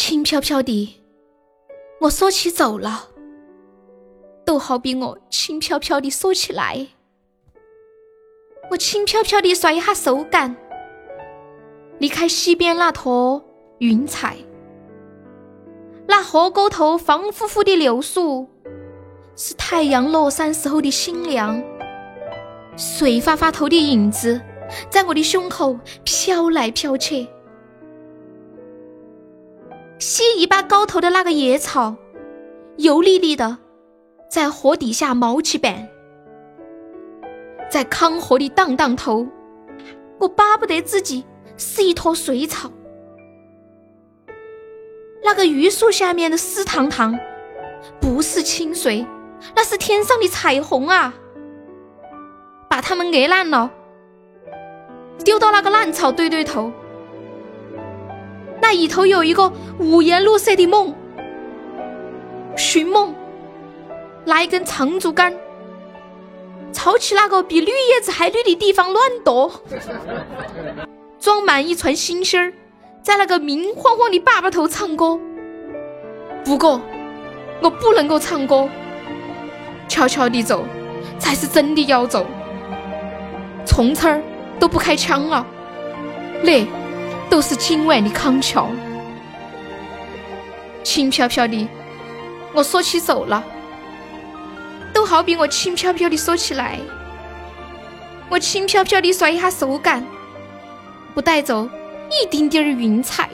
轻飘飘的，我锁起走了，都好比我轻飘飘的锁起来。我轻飘飘的甩一下手杆，离开西边那坨云彩，那河沟头方乎乎的柳树，是太阳落山时候的新娘，碎发发头的影子，在我的胸口飘来飘去。西一把高头的那个野草，油腻腻的，在河底下冒起板。在康河里荡荡头，我巴不得自己是一坨水草。那个榆树下面的湿塘塘，不是清水，那是天上的彩虹啊！把它们捏烂了，丢到那个烂草堆堆头。那里头有一个五颜六色的梦，寻梦，拿一根长竹竿。抄起那个比绿叶子还绿的地方乱夺，装满一船星星儿，在那个明晃晃的坝坝头唱歌。不过，我不能够唱歌，悄悄地走，才是真的要走。从此儿都不开枪了，那都是今晚的康桥。轻飘飘的，我说起走了。都好比我轻飘飘的说起来，我轻飘飘的甩一下手感，不带走一丁点儿云彩。